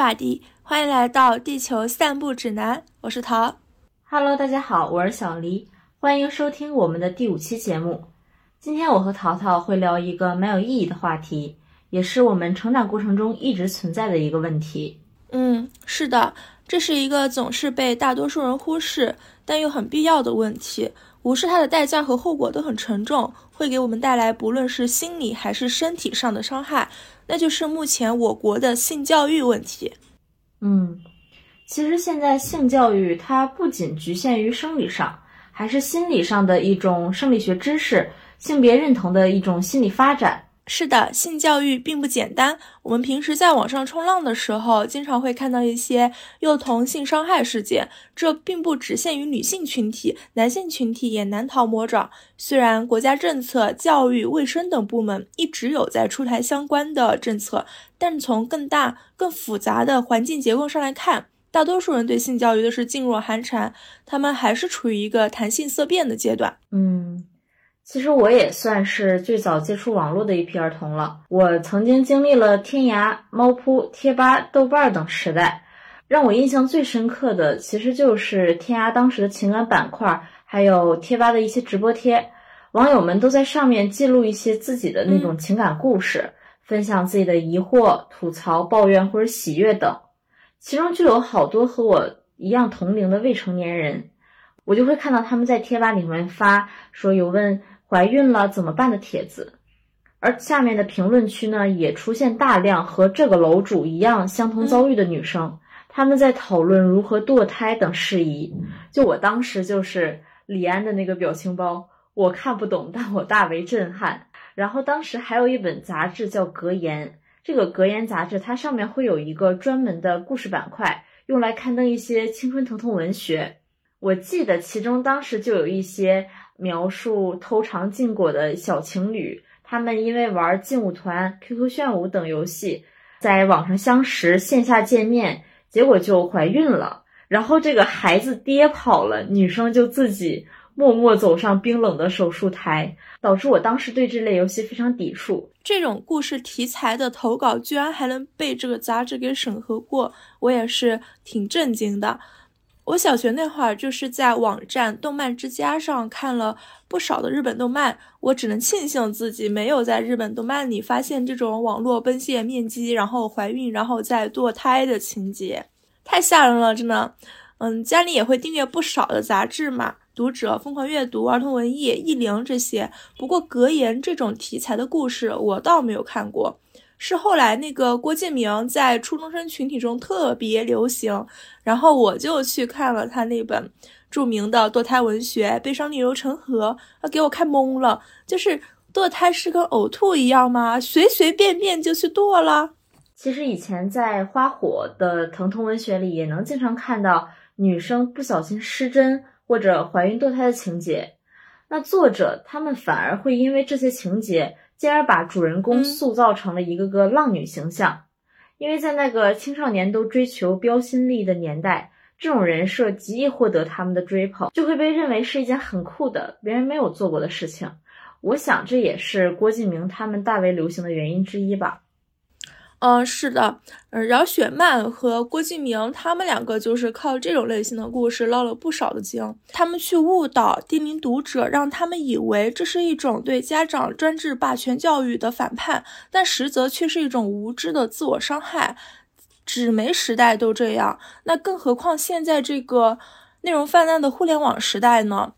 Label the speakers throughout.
Speaker 1: 巴迪，欢迎来到地球散步指南。我是桃。
Speaker 2: Hello，大家好，我是小黎，欢迎收听我们的第五期节目。今天我和淘淘会聊一个蛮有意义的话题，也是我们成长过程中一直存在的一个问题。
Speaker 1: 嗯，是的，这是一个总是被大多数人忽视，但又很必要的问题。无视它的代价和后果都很沉重，会给我们带来不论是心理还是身体上的伤害。那就是目前我国的性教育问题。
Speaker 2: 嗯，其实现在性教育它不仅局限于生理上，还是心理上的一种生理学知识，性别认同的一种心理发展。
Speaker 1: 是的，性教育并不简单。我们平时在网上冲浪的时候，经常会看到一些幼童性伤害事件。这并不只限于女性群体，男性群体也难逃魔爪。虽然国家政策、教育、卫生等部门一直有在出台相关的政策，但从更大、更复杂的环境结构上来看，大多数人对性教育都是噤若寒蝉，他们还是处于一个谈性色变的阶段。
Speaker 2: 嗯。其实我也算是最早接触网络的一批儿童了。我曾经经历了天涯、猫扑、贴吧、豆瓣等时代，让我印象最深刻的，其实就是天涯当时的情感板块，还有贴吧的一些直播贴，网友们都在上面记录一些自己的那种情感故事，分享自己的疑惑、吐槽、抱怨或者喜悦等，其中就有好多和我一样同龄的未成年人，我就会看到他们在贴吧里面发说有问。怀孕了怎么办的帖子，而下面的评论区呢，也出现大量和这个楼主一样相同遭遇的女生，他们在讨论如何堕胎等事宜。就我当时就是李安的那个表情包，我看不懂，但我大为震撼。然后当时还有一本杂志叫《格言》，这个《格言》杂志它上面会有一个专门的故事板块，用来刊登一些青春疼痛文学。我记得其中当时就有一些。描述偷尝禁果的小情侣，他们因为玩劲舞团、QQ 炫舞等游戏，在网上相识，线下见面，结果就怀孕了。然后这个孩子爹跑了，女生就自己默默走上冰冷的手术台，导致我当时对这类游戏非常抵触。
Speaker 1: 这种故事题材的投稿居然还能被这个杂志给审核过，我也是挺震惊的。我小学那会儿就是在网站动漫之家上看了不少的日本动漫，我只能庆幸自己没有在日本动漫里发现这种网络奔现面基，然后怀孕，然后再堕胎的情节，太吓人了，真的。嗯，家里也会订阅不少的杂志嘛，读者、疯狂阅读、儿童文艺、意灵这些。不过格言这种题材的故事，我倒没有看过。是后来那个郭敬明在初中生群体中特别流行，然后我就去看了他那本著名的堕胎文学《悲伤逆流成河》，啊，给我看懵了。就是堕胎是跟呕吐一样吗？随随便便就去堕了？
Speaker 2: 其实以前在花火的疼痛文学里，也能经常看到女生不小心失贞或者怀孕堕胎的情节。那作者他们反而会因为这些情节。进而把主人公塑造成了一个个浪女形象，因为在那个青少年都追求标新立异的年代，这种人设极易获得他们的追捧，就会被认为是一件很酷的、别人没有做过的事情。我想这也是郭敬明他们大为流行的原因之一吧。
Speaker 1: 嗯，是的，嗯，饶雪漫和郭敬明他们两个就是靠这种类型的故事捞了不少的金。他们去误导、低龄读者，让他们以为这是一种对家长专制霸权教育的反叛，但实则却是一种无知的自我伤害。纸媒时代都这样，那更何况现在这个内容泛滥的互联网时代呢？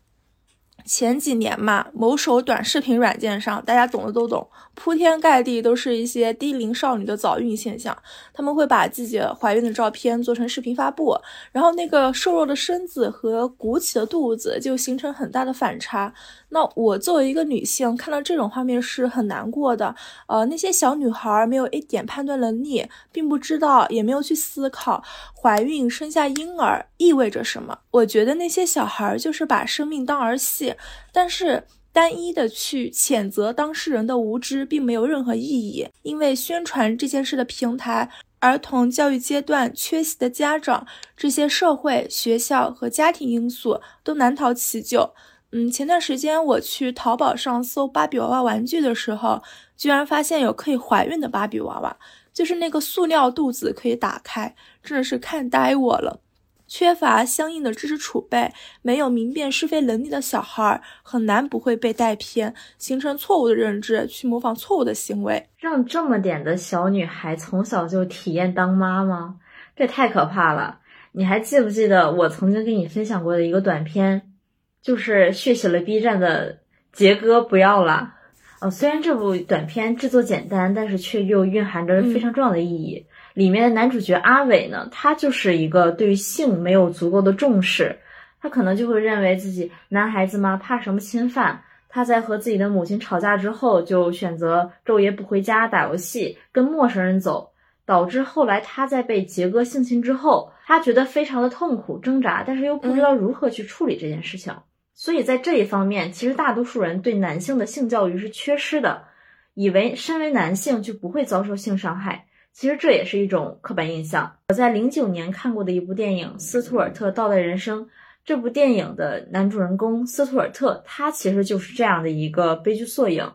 Speaker 1: 前几年嘛，某手短视频软件上，大家懂的都懂，铺天盖地都是一些低龄少女的早孕现象。他们会把自己怀孕的照片做成视频发布，然后那个瘦弱的身子和鼓起的肚子就形成很大的反差。那我作为一个女性，看到这种画面是很难过的。呃，那些小女孩没有一点判断能力，并不知道，也没有去思考怀孕生下婴儿意味着什么。我觉得那些小孩就是把生命当儿戏，但是单一的去谴责当事人的无知，并没有任何意义。因为宣传这件事的平台，儿童教育阶段缺席的家长，这些社会、学校和家庭因素都难逃其咎。嗯，前段时间我去淘宝上搜芭比娃娃玩具的时候，居然发现有可以怀孕的芭比娃娃。就是那个塑料肚子可以打开，真的是看呆我了。缺乏相应的知识储备，没有明辨是非能力的小孩，很难不会被带偏，形成错误的认知，去模仿错误的行为。
Speaker 2: 让这么点的小女孩从小就体验当妈吗？这太可怕了！你还记不记得我曾经跟你分享过的一个短片，就是血洗了 B 站的杰哥不要了。呃，虽然这部短片制作简单，但是却又蕴含着非常重要的意义。里面的男主角阿伟呢，他就是一个对于性没有足够的重视，他可能就会认为自己男孩子嘛，怕什么侵犯？他在和自己的母亲吵架之后，就选择昼夜不回家打游戏，跟陌生人走，导致后来他在被杰哥性侵之后，他觉得非常的痛苦挣扎，但是又不知道如何去处理这件事情。所以在这一方面，其实大多数人对男性的性教育是缺失的，以为身为男性就不会遭受性伤害。其实这也是一种刻板印象。我在零九年看过的一部电影《斯图尔特倒带人生》，这部电影的男主人公斯图尔特，他其实就是这样的一个悲剧缩影。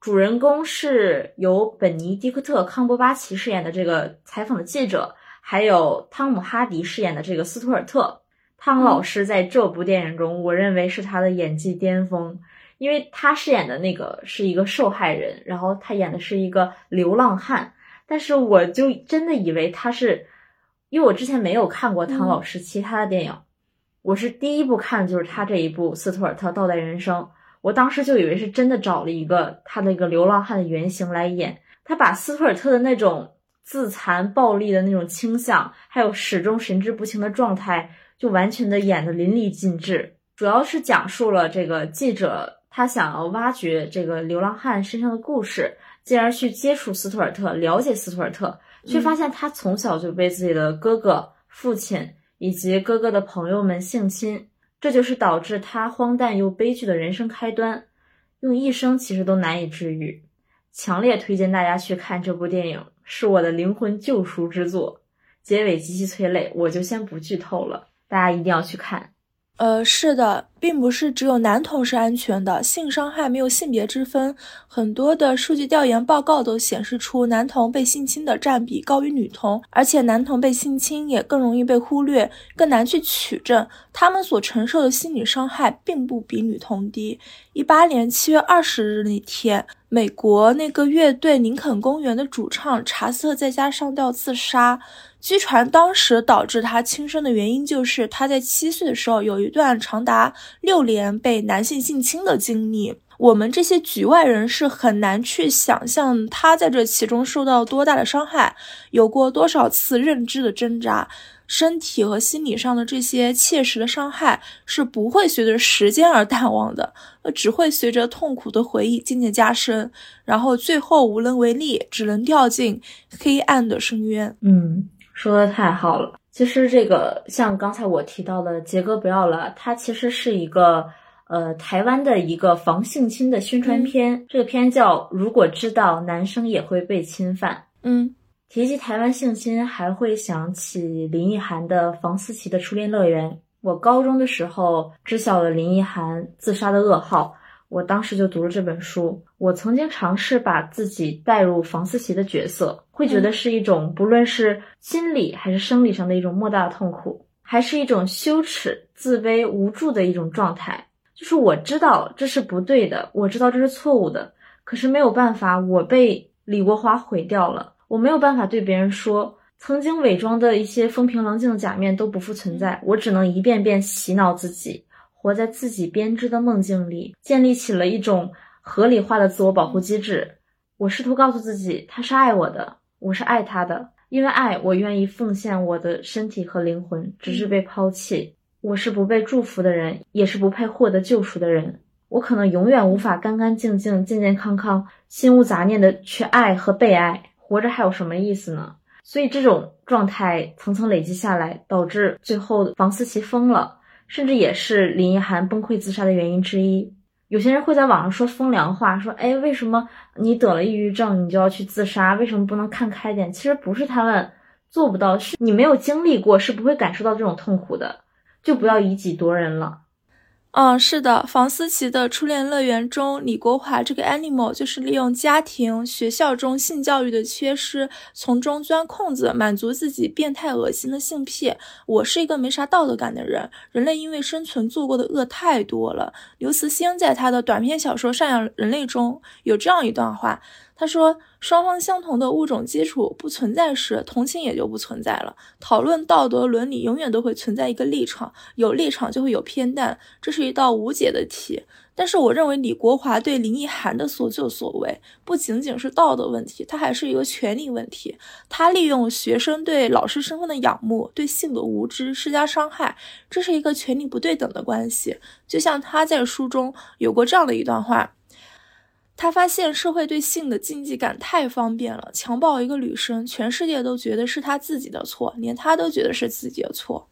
Speaker 2: 主人公是由本尼迪克特·康伯巴奇饰演的这个采访的记者，还有汤姆·哈迪饰演的这个斯图尔特。汤老师在这部电影中，我认为是他的演技巅峰，因为他饰演的那个是一个受害人，然后他演的是一个流浪汉。但是我就真的以为他是，因为我之前没有看过汤老师其他的电影，我是第一部看的就是他这一部《斯图尔特倒带人生》，我当时就以为是真的找了一个他的一个流浪汉的原型来演，他把斯图尔特的那种自残暴力的那种倾向，还有始终神志不清的状态，就完全的演的淋漓尽致。主要是讲述了这个记者他想要挖掘这个流浪汉身上的故事。进而去接触斯图尔特，了解斯图尔特，却发现他从小就被自己的哥哥、父亲以及哥哥的朋友们性侵，这就是导致他荒诞又悲剧的人生开端，用一生其实都难以治愈。强烈推荐大家去看这部电影，是我的灵魂救赎之作，结尾极其催泪，我就先不剧透了，大家一定要去看。
Speaker 1: 呃，是的，并不是只有男童是安全的，性伤害没有性别之分。很多的数据调研报告都显示出，男童被性侵的占比高于女童，而且男童被性侵也更容易被忽略，更难去取证，他们所承受的心理伤害并不比女童低。一八年七月二十日那天，美国那个乐队林肯公园的主唱查斯特在家上吊自杀。据传，当时导致他轻生的原因就是他在七岁的时候有一段长达六年被男性性侵的经历。我们这些局外人是很难去想象他在这其中受到多大的伤害，有过多少次认知的挣扎，身体和心理上的这些切实的伤害是不会随着时间而淡忘的，呃，只会随着痛苦的回忆渐渐加深，然后最后无能为力，只能掉进黑暗的深渊。
Speaker 2: 嗯。说的太好了，其实这个像刚才我提到的《杰哥不要了》，它其实是一个呃台湾的一个防性侵的宣传片。这个片叫《如果知道男生也会被侵犯》。
Speaker 1: 嗯，
Speaker 2: 提及台湾性侵，还会想起林奕涵的《房思琪的初恋乐园》。我高中的时候知晓了林奕涵自杀的噩耗。我当时就读了这本书。我曾经尝试把自己带入房思琪的角色，会觉得是一种不论是心理还是生理上的一种莫大的痛苦，还是一种羞耻、自卑、无助的一种状态。就是我知道这是不对的，我知道这是错误的，可是没有办法，我被李国华毁掉了。我没有办法对别人说，曾经伪装的一些风平浪静的假面都不复存在。我只能一遍遍洗脑自己。活在自己编织的梦境里，建立起了一种合理化的自我保护机制。我试图告诉自己，他是爱我的，我是爱他的，因为爱，我愿意奉献我的身体和灵魂，直至被抛弃。我是不被祝福的人，也是不配获得救赎的人。我可能永远无法干干净净、健健康康、心无杂念的去爱和被爱。活着还有什么意思呢？所以这种状态层层累积下来，导致最后房思琪疯了。甚至也是林奕涵崩溃自杀的原因之一。有些人会在网上说风凉话，说：“哎，为什么你得了抑郁症，你就要去自杀？为什么不能看开点？”其实不是他们做不到，是你没有经历过，是不会感受到这种痛苦的。就不要以己度人了。
Speaker 1: 嗯，是的，房思琪的初恋乐园中，李国华这个 animal 就是利用家庭、学校中性教育的缺失，从中钻空子，满足自己变态恶心的性癖。我是一个没啥道德感的人，人类因为生存做过的恶太多了。刘慈欣在他的短篇小说《赡养人类》中有这样一段话。他说：“双方相同的物种基础不存在时，同情也就不存在了。讨论道德伦理，永远都会存在一个立场，有立场就会有偏袒，这是一道无解的题。但是，我认为李国华对林奕涵的所作所为，不仅仅是道德问题，他还是一个权利问题。他利用学生对老师身份的仰慕，对性的无知施加伤害，这是一个权力不对等的关系。就像他在书中有过这样的一段话。”他发现社会对性的禁忌感太方便了，强暴一个女生，全世界都觉得是他自己的错，连他都觉得是自己的错。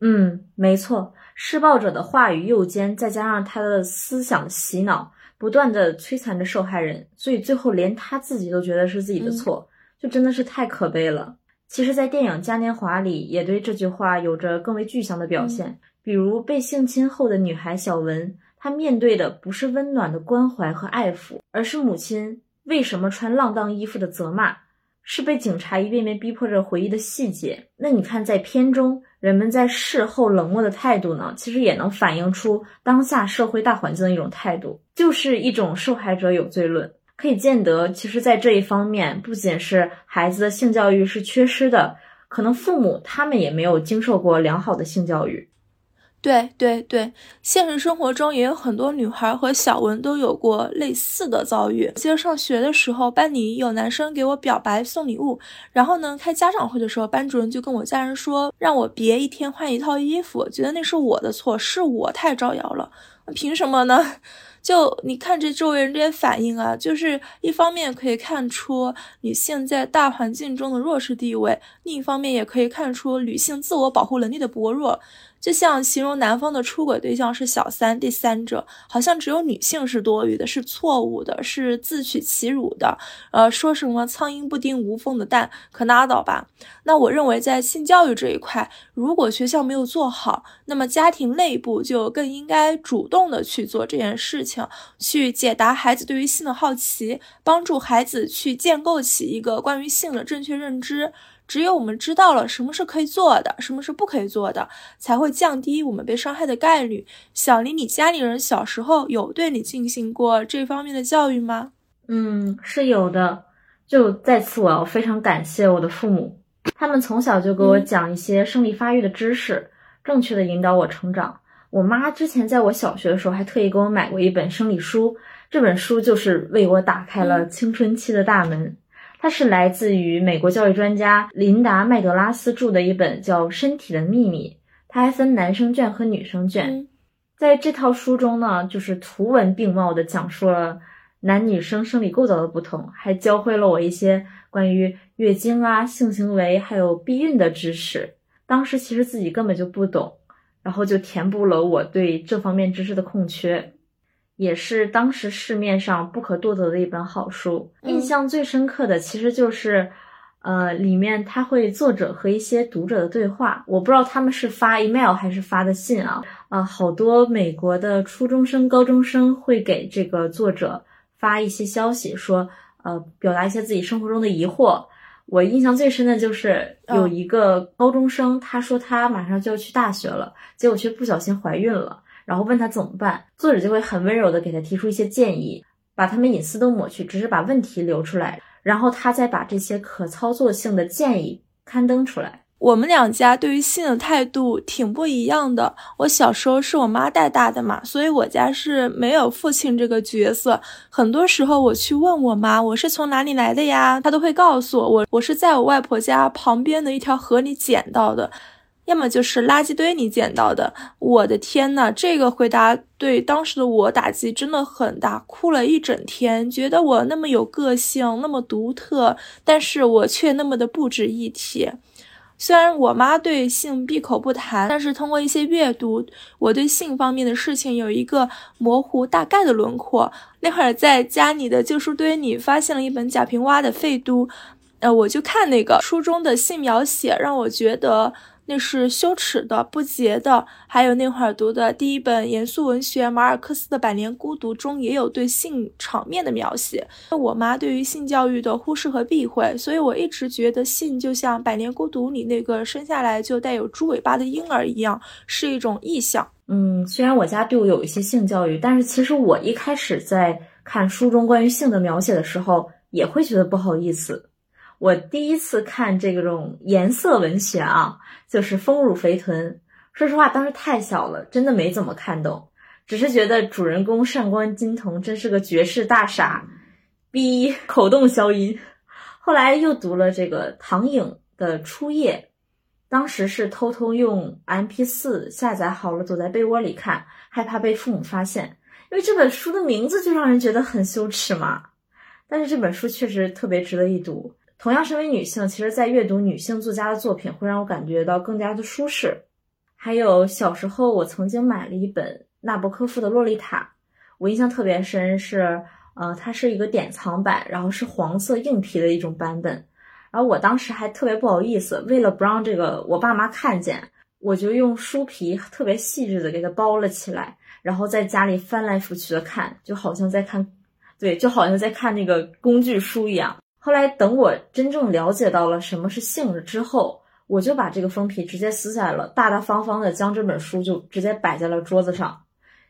Speaker 2: 嗯，没错，施暴者的话语诱奸，再加上他的思想洗脑，不断的摧残着受害人，所以最后连他自己都觉得是自己的错，就真的是太可悲了。其实，在电影《嘉年华》里，也对这句话有着更为具象的表现，比如被性侵后的女孩小文。他面对的不是温暖的关怀和爱抚，而是母亲为什么穿浪荡衣服的责骂，是被警察一遍遍逼迫着回忆的细节。那你看，在片中人们在事后冷漠的态度呢，其实也能反映出当下社会大环境的一种态度，就是一种受害者有罪论。可以见得，其实，在这一方面，不仅是孩子的性教育是缺失的，可能父母他们也没有经受过良好的性教育。
Speaker 1: 对对对，现实生活中也有很多女孩和小文都有过类似的遭遇。记得上学的时候，班里有男生给我表白送礼物，然后呢，开家长会的时候，班主任就跟我家人说，让我别一天换一套衣服，觉得那是我的错，是我太招摇了。凭什么呢？就你看这周围人这些反应啊，就是一方面可以看出女性在大环境中的弱势地位，另一方面也可以看出女性自我保护能力的薄弱。就像形容男方的出轨对象是小三、第三者，好像只有女性是多余的，是错误的，是自取其辱的。呃，说什么苍蝇不叮无缝的蛋，可拉倒吧。那我认为，在性教育这一块，如果学校没有做好，那么家庭内部就更应该主动的去做这件事情，去解答孩子对于性的好奇，帮助孩子去建构起一个关于性的正确认知。只有我们知道了什么是可以做的，什么是不可以做的，才会降低我们被伤害的概率。小林，你家里人小时候有对你进行过这方面的教育吗？
Speaker 2: 嗯，是有的。就在此，我要非常感谢我的父母，他们从小就给我讲一些生理发育的知识，正确的引导我成长。我妈之前在我小学的时候还特意给我买过一本生理书，这本书就是为我打开了青春期的大门。它是来自于美国教育专家琳达·麦德拉斯著的一本叫《身体的秘密》，它还分男生卷和女生卷。在这套书中呢，就是图文并茂的讲述了男女生生理构造的不同，还教会了我一些关于月经啊、性行为还有避孕的知识。当时其实自己根本就不懂，然后就填补了我对这方面知识的空缺。也是当时市面上不可多得的一本好书。印象最深刻的其实就是，呃，里面他会作者和一些读者的对话。我不知道他们是发 email 还是发的信啊。呃，好多美国的初中生、高中生会给这个作者发一些消息，说，呃，表达一些自己生活中的疑惑。我印象最深的就是有一个高中生，他说他马上就要去大学了，结果却不小心怀孕了。然后问他怎么办，作者就会很温柔的给他提出一些建议，把他们隐私都抹去，只是把问题留出来，然后他再把这些可操作性的建议刊登出来。
Speaker 1: 我们两家对于性的态度挺不一样的。我小时候是我妈带大的嘛，所以我家是没有父亲这个角色。很多时候我去问我妈，我是从哪里来的呀，她都会告诉我，我我是在我外婆家旁边的一条河里捡到的。要么就是垃圾堆里捡到的，我的天呐，这个回答对当时的我打击真的很大，哭了一整天，觉得我那么有个性，那么独特，但是我却那么的不值一提。虽然我妈对性闭口不谈，但是通过一些阅读，我对性方面的事情有一个模糊大概的轮廓。那会儿在家里的旧书堆里发现了一本贾平凹的《废都》。呃，我就看那个书中的性描写，让我觉得那是羞耻的、不洁的。还有那会儿读的第一本严肃文学马尔克斯的《百年孤独》中也有对性场面的描写。我妈对于性教育的忽视和避讳，所以我一直觉得性就像《百年孤独》里那个生下来就带有猪尾巴的婴儿一样，是一种意象。
Speaker 2: 嗯，虽然我家对我有一些性教育，但是其实我一开始在看书中关于性的描写的时候，也会觉得不好意思。我第一次看这种颜色文学啊，就是《丰乳肥臀》。说实话，当时太小了，真的没怎么看懂，只是觉得主人公上官金童真是个绝世大傻，逼 口动消音。后来又读了这个唐颖的《初夜》。当时是偷偷用 MP4 下载好了，躲在被窝里看，害怕被父母发现。因为这本书的名字就让人觉得很羞耻嘛。但是这本书确实特别值得一读。同样身为女性，其实在阅读女性作家的作品，会让我感觉到更加的舒适。还有小时候，我曾经买了一本纳博科夫的《洛丽塔》，我印象特别深，是呃，它是一个典藏版，然后是黄色硬皮的一种版本。然后我当时还特别不好意思，为了不让这个我爸妈看见，我就用书皮特别细致的给它包了起来，然后在家里翻来覆去的看，就好像在看，对，就好像在看那个工具书一样。后来等我真正了解到了什么是性之后，我就把这个封皮直接撕下来了，大大方方的将这本书就直接摆在了桌子上，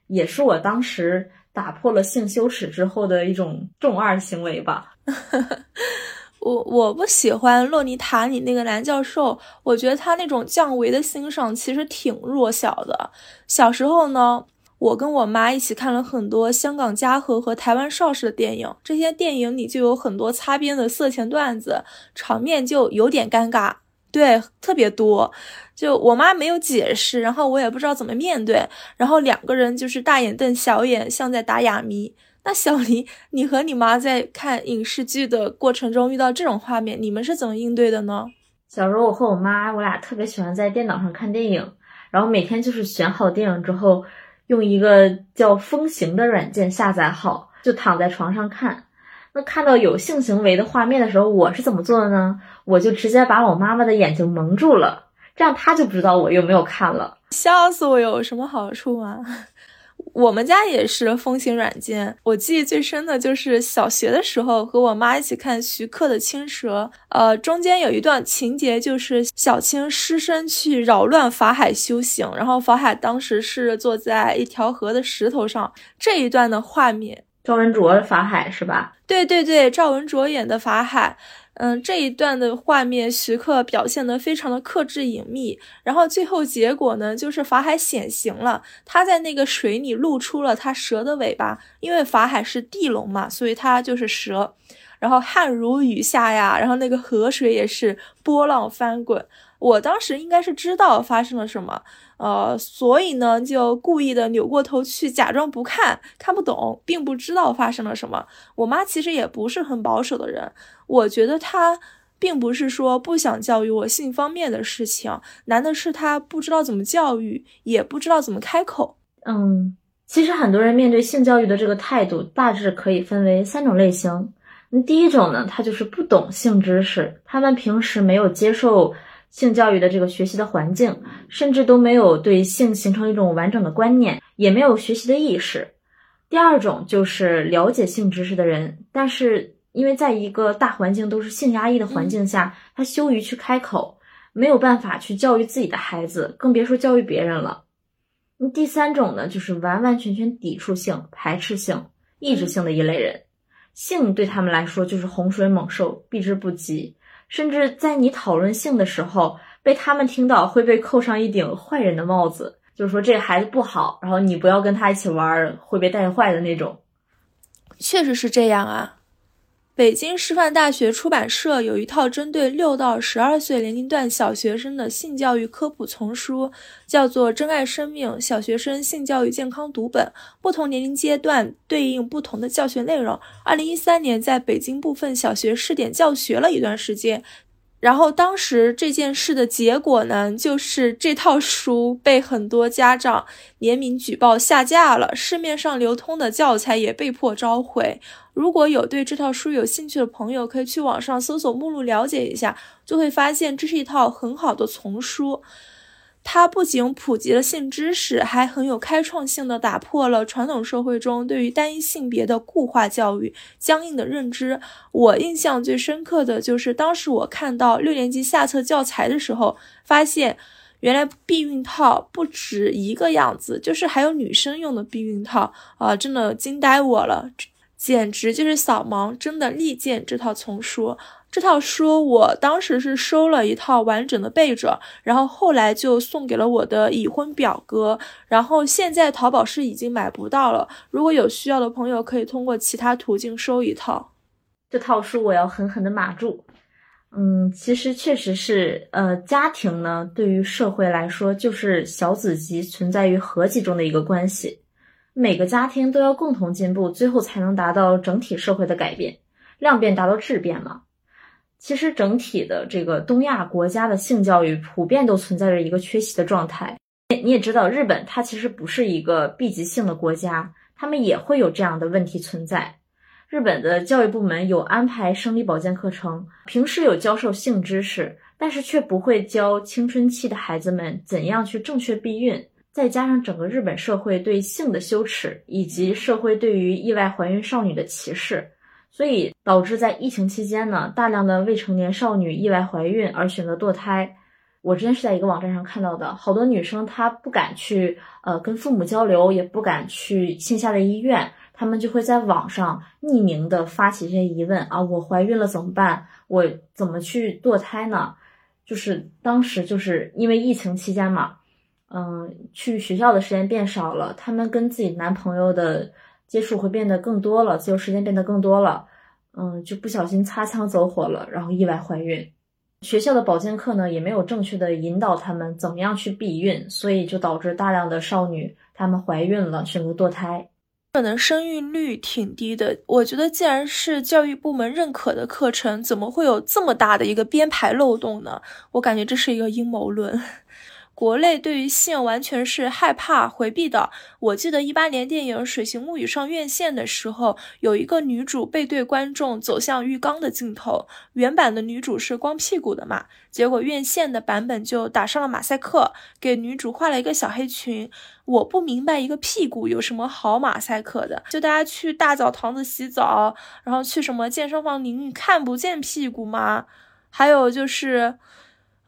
Speaker 2: 也是我当时打破了性羞耻之后的一种重二行为吧。
Speaker 1: 我我不喜欢洛尼塔里那个男教授，我觉得他那种降维的欣赏其实挺弱小的。小时候呢，我跟我妈一起看了很多香港嘉禾和台湾邵氏的电影，这些电影里就有很多擦边的色情段子，场面就有点尴尬，对，特别多。就我妈没有解释，然后我也不知道怎么面对，然后两个人就是大眼瞪小眼，像在打哑谜。那小黎，你和你妈在看影视剧的过程中遇到这种画面，你们是怎么应对的呢？
Speaker 2: 小时候我和我妈，我俩特别喜欢在电脑上看电影，然后每天就是选好电影之后，用一个叫风行的软件下载好，就躺在床上看。那看到有性行为的画面的时候，我是怎么做的呢？我就直接把我妈妈的眼睛蒙住了，这样她就不知道我有没有看了。
Speaker 1: 笑死我！有什么好处吗？我们家也是风行软件，我记忆最深的就是小学的时候和我妈一起看徐克的《青蛇》，呃，中间有一段情节就是小青失身去扰乱法海修行，然后法海当时是坐在一条河的石头上，这一段的画面，
Speaker 2: 赵文卓法海是吧？
Speaker 1: 对对对，赵文卓演的法海。嗯，这一段的画面，徐克表现得非常的克制隐秘。然后最后结果呢，就是法海显形了，他在那个水里露出了他蛇的尾巴，因为法海是地龙嘛，所以他就是蛇。然后汗如雨下呀，然后那个河水也是波浪翻滚。我当时应该是知道发生了什么。呃，所以呢，就故意的扭过头去，假装不看，看不懂，并不知道发生了什么。我妈其实也不是很保守的人，我觉得她并不是说不想教育我性方面的事情，难的是她不知道怎么教育，也不知道怎么开口。
Speaker 2: 嗯，其实很多人面对性教育的这个态度，大致可以分为三种类型。那第一种呢，他就是不懂性知识，他们平时没有接受。性教育的这个学习的环境，甚至都没有对性形成一种完整的观念，也没有学习的意识。第二种就是了解性知识的人，但是因为在一个大环境都是性压抑的环境下，他羞于去开口，没有办法去教育自己的孩子，更别说教育别人了。那第三种呢，就是完完全全抵触性、排斥性、抑制性的一类人，性对他们来说就是洪水猛兽，避之不及。甚至在你讨论性的时候，被他们听到会被扣上一顶坏人的帽子，就是说这孩子不好，然后你不要跟他一起玩，会被带坏的那种。
Speaker 1: 确实是这样啊。北京师范大学出版社有一套针对六到十二岁年龄段小学生的性教育科普丛书，叫做《珍爱生命：小学生性教育健康读本》，不同年龄阶段对应不同的教学内容。二零一三年在北京部分小学试点教学了一段时间，然后当时这件事的结果呢，就是这套书被很多家长联名举报下架了，市面上流通的教材也被迫召回。如果有对这套书有兴趣的朋友，可以去网上搜索目录了解一下，就会发现这是一套很好的丛书。它不仅普及了性知识，还很有开创性的打破了传统社会中对于单一性别的固化教育、僵硬的认知。我印象最深刻的就是当时我看到六年级下册教材的时候，发现原来避孕套不止一个样子，就是还有女生用的避孕套啊，真的惊呆我了，简直就是扫盲，真的力荐这套丛书。这套书我当时是收了一套完整的背着，然后后来就送给了我的已婚表哥，然后现在淘宝是已经买不到了。如果有需要的朋友，可以通过其他途径收一套。
Speaker 2: 这套书我要狠狠的码住。嗯，其实确实是，呃，家庭呢对于社会来说就是小子集存在于合集中的一个关系，每个家庭都要共同进步，最后才能达到整体社会的改变，量变达到质变嘛。其实整体的这个东亚国家的性教育普遍都存在着一个缺席的状态。你也知道，日本它其实不是一个 B 级性的国家，他们也会有这样的问题存在。日本的教育部门有安排生理保健课程，平时有教授性知识，但是却不会教青春期的孩子们怎样去正确避孕。再加上整个日本社会对性的羞耻，以及社会对于意外怀孕少女的歧视。所以导致在疫情期间呢，大量的未成年少女意外怀孕而选择堕胎。我之前是在一个网站上看到的，好多女生她不敢去呃跟父母交流，也不敢去线下的医院，她们就会在网上匿名的发起这些疑问啊，我怀孕了怎么办？我怎么去堕胎呢？就是当时就是因为疫情期间嘛，嗯，去学校的时间变少了，她们跟自己男朋友的。接触会变得更多了，自由时间变得更多了，嗯，就不小心擦枪走火了，然后意外怀孕。学校的保健课呢，也没有正确的引导他们怎么样去避孕，所以就导致大量的少女她们怀孕了，选择堕胎。
Speaker 1: 可能生育率挺低的，我觉得既然是教育部门认可的课程，怎么会有这么大的一个编排漏洞呢？我感觉这是一个阴谋论。国内对于性完全是害怕回避的。我记得一八年电影《水形物语》上院线的时候，有一个女主背对观众走向浴缸的镜头。原版的女主是光屁股的嘛，结果院线的版本就打上了马赛克，给女主画了一个小黑裙。我不明白一个屁股有什么好马赛克的，就大家去大澡堂子洗澡，然后去什么健身房淋浴，看不见屁股吗？还有就是。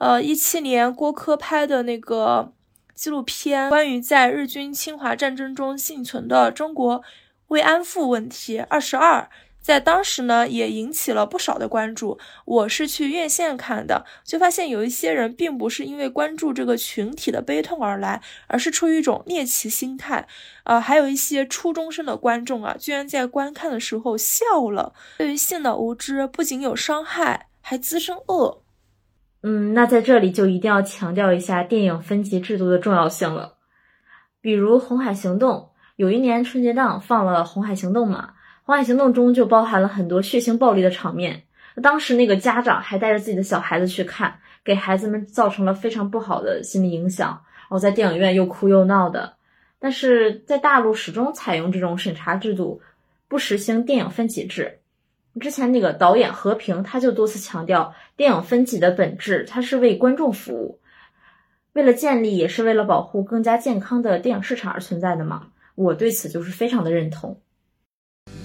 Speaker 1: 呃，一七年郭柯拍的那个纪录片，关于在日军侵华战争中幸存的中国慰安妇问题二十二，在当时呢也引起了不少的关注。我是去院线看的，就发现有一些人并不是因为关注这个群体的悲痛而来，而是出于一种猎奇心态。呃，还有一些初中生的观众啊，居然在观看的时候笑了。对于性的无知，不仅有伤害，还滋生恶。
Speaker 2: 嗯，那在这里就一定要强调一下电影分级制度的重要性了。比如《红海行动》，有一年春节档放了《红海行动》嘛，《红海行动》中就包含了很多血腥暴力的场面。当时那个家长还带着自己的小孩子去看，给孩子们造成了非常不好的心理影响，然后在电影院又哭又闹的。但是在大陆始终采用这种审查制度，不实行电影分级制。之前那个导演和平，他就多次强调，电影分级的本质，它是为观众服务，为了建立，也是为了保护更加健康的电影市场而存在的嘛。我对此就是非常的认同。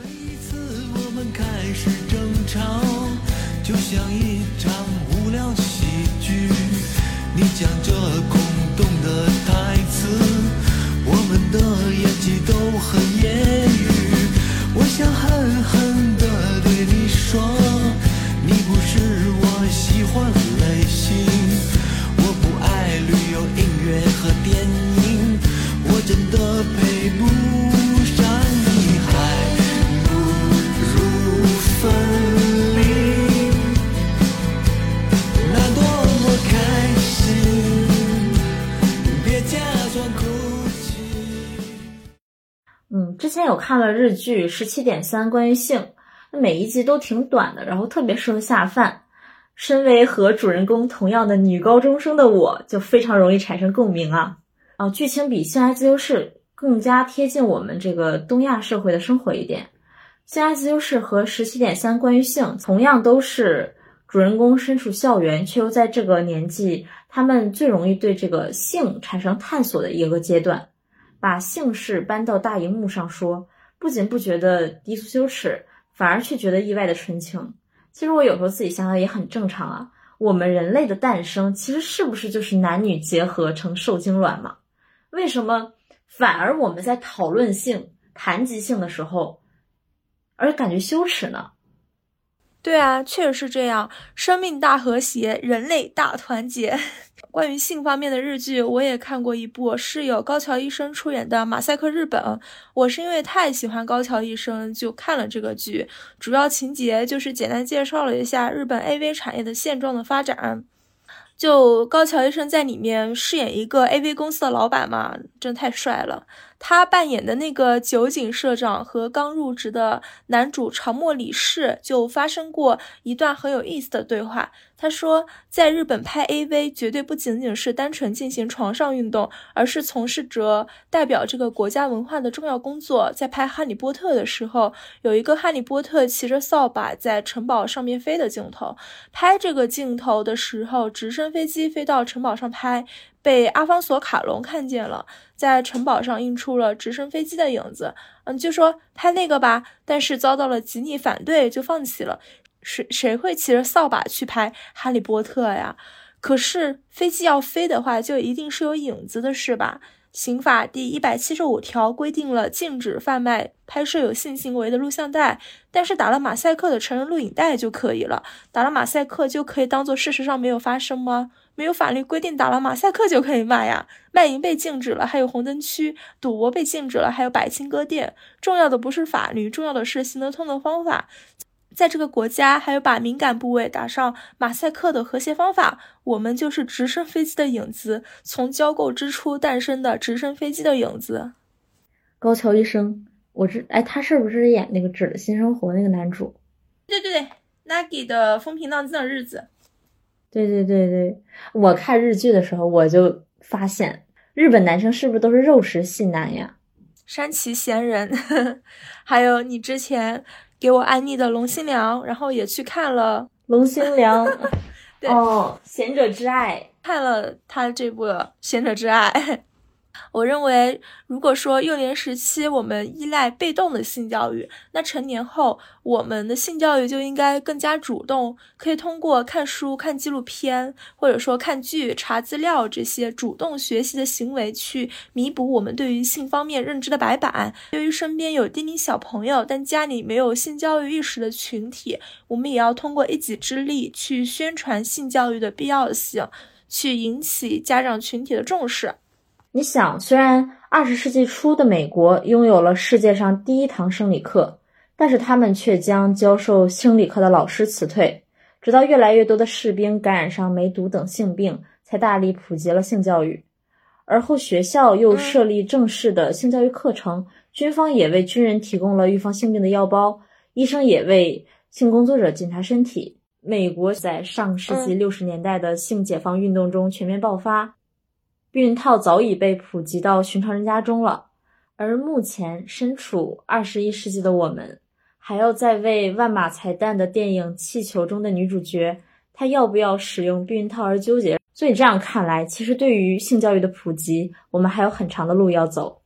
Speaker 2: 每一次我们开始争吵，就像一场无聊喜剧。你讲着空洞的台词，我们的演技都很业余。我想狠狠。说你不是我喜欢类型，我不爱旅游、音乐和电影，我真的配不上你，还不如分离，那多么开心，别假装哭泣。嗯，之前有看了日剧《十七点三》关于性。每一集都挺短的，然后特别适合下饭。身为和主人公同样的女高中生的我，就非常容易产生共鸣啊！啊，剧情比《性爱自由式》更加贴近我们这个东亚社会的生活一点。《性爱自由式》和《十七点三关于性》同样都是主人公身处校园，却又在这个年纪，他们最容易对这个性产生探索的一个阶段。把性事搬到大荧幕上说，不仅不觉得低俗羞耻，反而却觉得意外的纯情。其实我有时候自己想想也很正常啊。我们人类的诞生，其实是不是就是男女结合成受精卵嘛？为什么反而我们在讨论性、谈及性的时候，而感觉羞耻呢？
Speaker 1: 对啊，确实是这样。生命大和谐，人类大团结。关于性方面的日剧，我也看过一部，是由高桥医生出演的《马赛克日本》。我是因为太喜欢高桥医生，就看了这个剧。主要情节就是简单介绍了一下日本 AV 产业的现状的发展。就高桥医生在里面饰演一个 AV 公司的老板嘛，真太帅了。他扮演的那个酒井社长和刚入职的男主长末理事就发生过一段很有意思的对话。他说，在日本拍 AV 绝对不仅仅是单纯进行床上运动，而是从事着代表这个国家文化的重要工作。在拍《哈利波特》的时候，有一个哈利波特骑着扫把在城堡上面飞的镜头。拍这个镜头的时候，直升飞机飞到城堡上拍。被阿方索卡隆看见了，在城堡上映出了直升飞机的影子。嗯，就说拍那个吧，但是遭到了吉尼反对，就放弃了。谁谁会骑着扫把去拍哈利波特呀？可是飞机要飞的话，就一定是有影子的，是吧？刑法第一百七十五条规定了禁止贩卖、拍摄有性行为的录像带，但是打了马赛克的成人录影带就可以了。打了马赛克就可以当做事实上没有发生吗？没有法律规定打了马赛克就可以卖呀？卖淫被禁止了，还有红灯区；赌博被禁止了，还有百青歌店。重要的不是法律，重要的是行得通的方法。在这个国家，还有把敏感部位打上马赛克的和谐方法。我们就是直升飞机的影子，从交媾之初诞生的直升飞机的影子。
Speaker 2: 高桥医生，我知，哎，他是不是演那个《纸的新生活》那个男主？
Speaker 1: 对对对，Nagi 的风平浪静的日子。
Speaker 2: 对对对对，我看日剧的时候，我就发现日本男生是不是都是肉食系男呀？
Speaker 1: 山崎贤人，还有你之前。给我安利的龙心凉，然后也去看了
Speaker 2: 龙心凉，哦，贤者之爱，
Speaker 1: 看了他这部贤者之爱。我认为，如果说幼年时期我们依赖被动的性教育，那成年后我们的性教育就应该更加主动，可以通过看书、看纪录片，或者说看剧、查资料这些主动学习的行为，去弥补我们对于性方面认知的白板。对于身边有低龄小朋友但家里没有性教育意识的群体，我们也要通过一己之力去宣传性教育的必要性，去引起家长群体的重视。
Speaker 2: 你想，虽然二十世纪初的美国拥有了世界上第一堂生理课，但是他们却将教授生理课的老师辞退，直到越来越多的士兵感染上梅毒等性病，才大力普及了性教育。而后学校又设立正式的性教育课程，军方也为军人提供了预防性病的药包，医生也为性工作者检查身体。美国在上世纪六十年代的性解放运动中全面爆发。避孕套早已被普及到寻常人家中了，而目前身处二十一世纪的我们，还要在为万马才旦的电影《气球》中的女主角，她要不要使用避孕套而纠结。所以这样看来，其实对于性教育的普及，我们还有很长的路要走。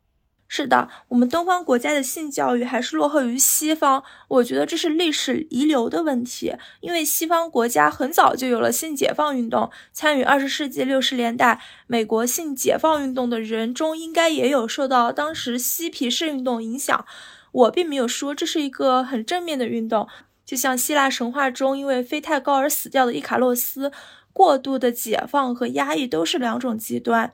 Speaker 1: 是的，我们东方国家的性教育还是落后于西方，我觉得这是历史遗留的问题。因为西方国家很早就有了性解放运动，参与二十世纪六十年代美国性解放运动的人中，应该也有受到当时嬉皮士运动影响。我并没有说这是一个很正面的运动，就像希腊神话中因为飞太高而死掉的伊卡洛斯，过度的解放和压抑都是两种极端。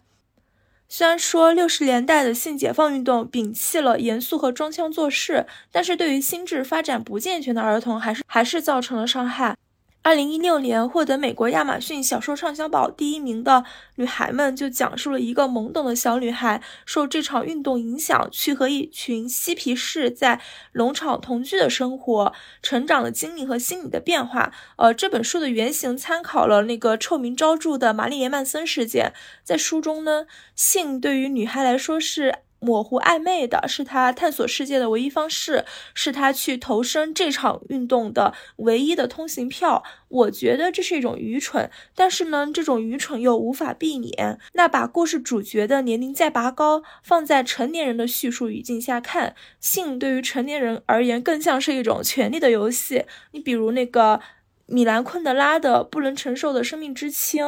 Speaker 1: 虽然说六十年代的性解放运动摒弃了严肃和装腔作势，但是对于心智发展不健全的儿童，还是还是造成了伤害。二零一六年获得美国亚马逊小说畅销榜第一名的女孩们，就讲述了一个懵懂的小女孩受这场运动影响，去和一群嬉皮士在农场同居的生活、成长的经历和心理的变化。呃，这本书的原型参考了那个臭名昭著的玛丽莲曼森事件。在书中呢，性对于女孩来说是。模糊暧昧的是他探索世界的唯一方式，是他去投身这场运动的唯一的通行票。我觉得这是一种愚蠢，但是呢，这种愚蠢又无法避免。那把故事主角的年龄再拔高，放在成年人的叙述语境下看，性对于成年人而言更像是一种权力的游戏。你比如那个米兰昆德拉的《不能承受的生命之轻》。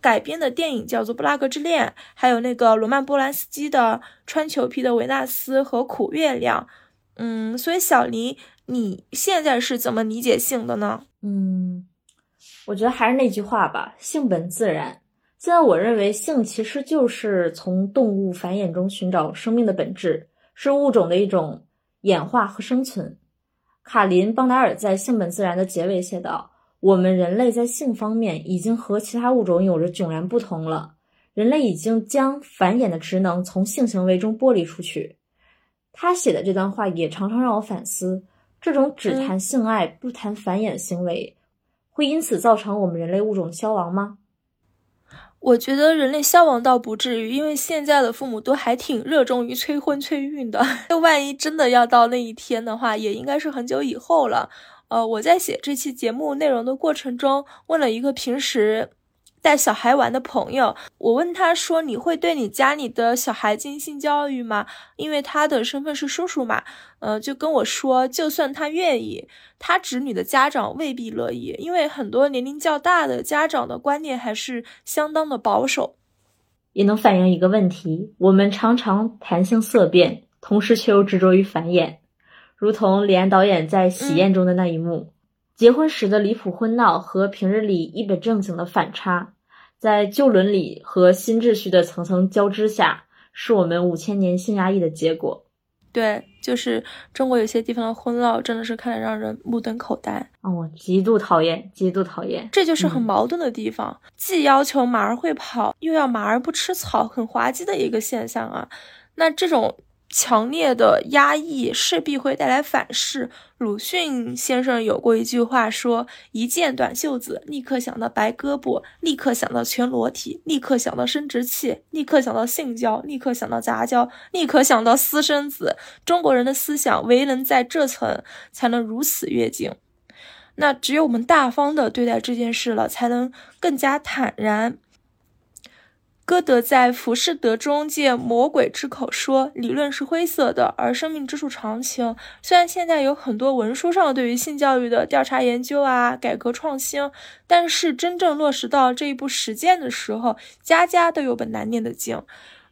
Speaker 1: 改编的电影叫做《布拉格之恋》，还有那个罗曼·波兰斯基的《穿裘皮的维纳斯》和《苦月亮》。嗯，所以小黎，你现在是怎么理解性的呢？
Speaker 2: 嗯，我觉得还是那句话吧，性本自然。现在我认为性其实就是从动物繁衍中寻找生命的本质，是物种的一种演化和生存。卡林·邦达尔在《性本自然》的结尾写道。我们人类在性方面已经和其他物种有着迥然不同了。人类已经将繁衍的职能从性行为中剥离出去。他写的这段话也常常让我反思：这种只谈性爱不谈繁衍的行为，会因此造成我们人类物种的消亡吗？
Speaker 1: 我觉得人类消亡倒不至于，因为现在的父母都还挺热衷于催婚催孕的。那万一真的要到那一天的话，也应该是很久以后了。呃，我在写这期节目内容的过程中，问了一个平时带小孩玩的朋友，我问他说：“你会对你家里的小孩进行性教育吗？”因为他的身份是叔叔嘛，呃，就跟我说，就算他愿意，他侄女的家长未必乐意，因为很多年龄较大的家长的观念还是相当的保守。
Speaker 2: 也能反映一个问题：我们常常谈性色变，同时却又执着于繁衍。如同李安导演在《喜宴》中的那一幕，结婚时的离谱婚闹和平日里一本正经的反差，在旧伦理和新秩序的层层交织下，是我们五千年性压抑的结果。
Speaker 1: 对，就是中国有些地方的婚闹，真的是看得让人目瞪口呆
Speaker 2: 啊！我极度讨厌，极度讨厌。
Speaker 1: 这就是很矛盾的地方，既要求马儿会跑，又要马儿不吃草，很滑稽的一个现象啊！那这种。强烈的压抑势必会带来反噬。鲁迅先生有过一句话说：“一见短袖子，立刻想到白胳膊，立刻想到全裸体，立刻想到生殖器，立刻想到性交，立刻想到杂交，立刻想到私生子。”中国人的思想唯能在这层才能如此跃进。那只有我们大方的对待这件事了，才能更加坦然。歌德在《浮士德》中借魔鬼之口说：“理论是灰色的，而生命之树长青。”虽然现在有很多文书上对于性教育的调查研究啊、改革创新，但是真正落实到这一步实践的时候，家家都有本难念的经。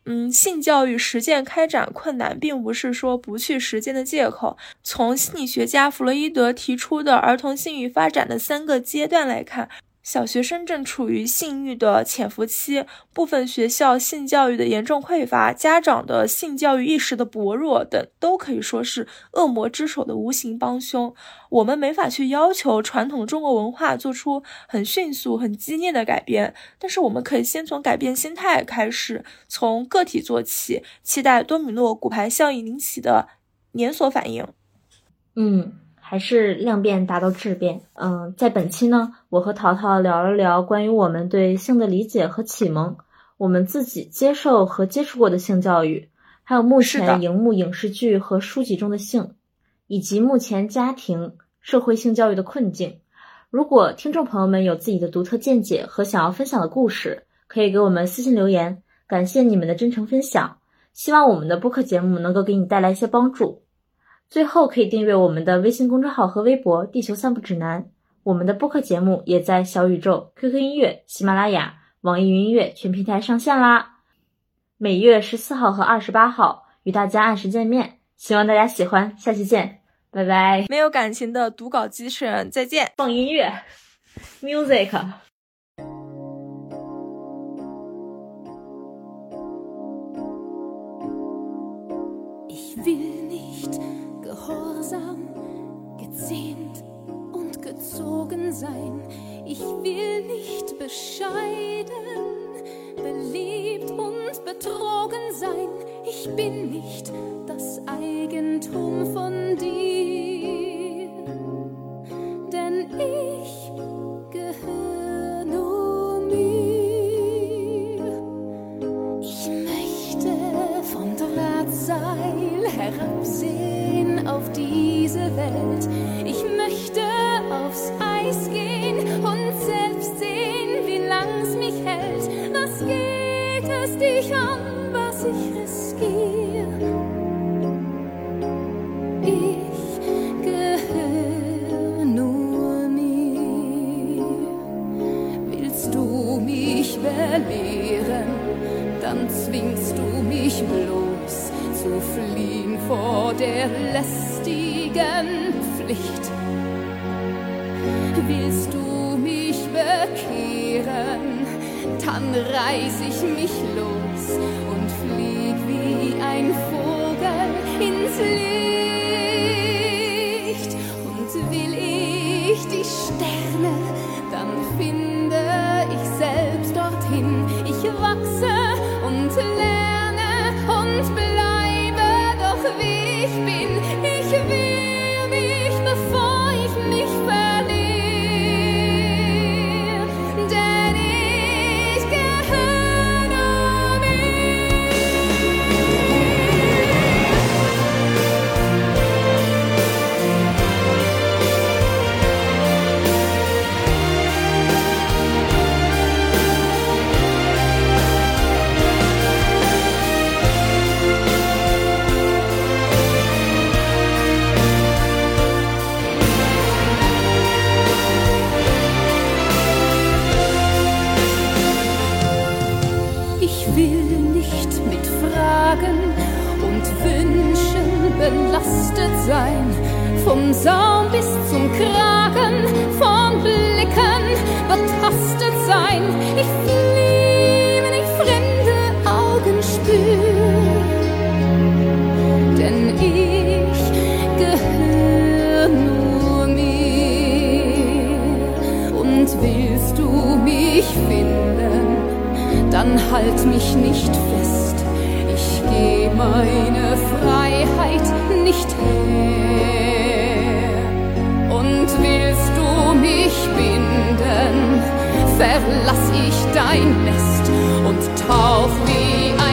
Speaker 1: 嗯，性教育实践开展困难，并不是说不去实践的借口。从心理学家弗洛伊德提出的儿童性欲发展的三个阶段来看。小学生正处于性欲的潜伏期，部分学校性教育的严重匮乏，家长的性教育意识的薄弱等，都可以说是恶魔之手的无形帮凶。我们没法去要求传统中国文化做出很迅速、很激烈的改变，但是我们可以先从改变心态开始，从个体做起，期待多米诺骨牌效应引起的连锁反应。
Speaker 2: 嗯。还是量变达到质变。嗯，在本期呢，我和淘淘聊了聊关于我们对性的理解和启蒙，我们自己接受和接触过的性教育，还有目前荧幕影视剧和书籍中的性，以及目前家庭社会性教育的困境。如果听众朋友们有自己的独特见解和想要分享的故事，可以给我们私信留言。感谢你们的真诚分享，希望我们的播客节目能够给你带来一些帮助。最后可以订阅我们的微信公众号和微博《地球散步指南》，我们的播客节目也在小宇宙、QQ 音乐、喜马拉雅、网易云音乐全平台上线啦。每月十四号和二十八号与大家按时见面，希望大家喜欢，下期见，拜拜。
Speaker 1: 没有感情的读稿机器人，再见。
Speaker 2: 放音乐，music。
Speaker 3: erzogen sein. Ich will nicht bescheiden, beliebt und betrogen sein. Ich bin nicht das Eigentum von dir. wachse und lerne und bin. dich finden, dann halt mich nicht fest. Ich gehe meine Freiheit nicht her. Und willst du mich binden, verlass ich dein Nest und tauch wie ein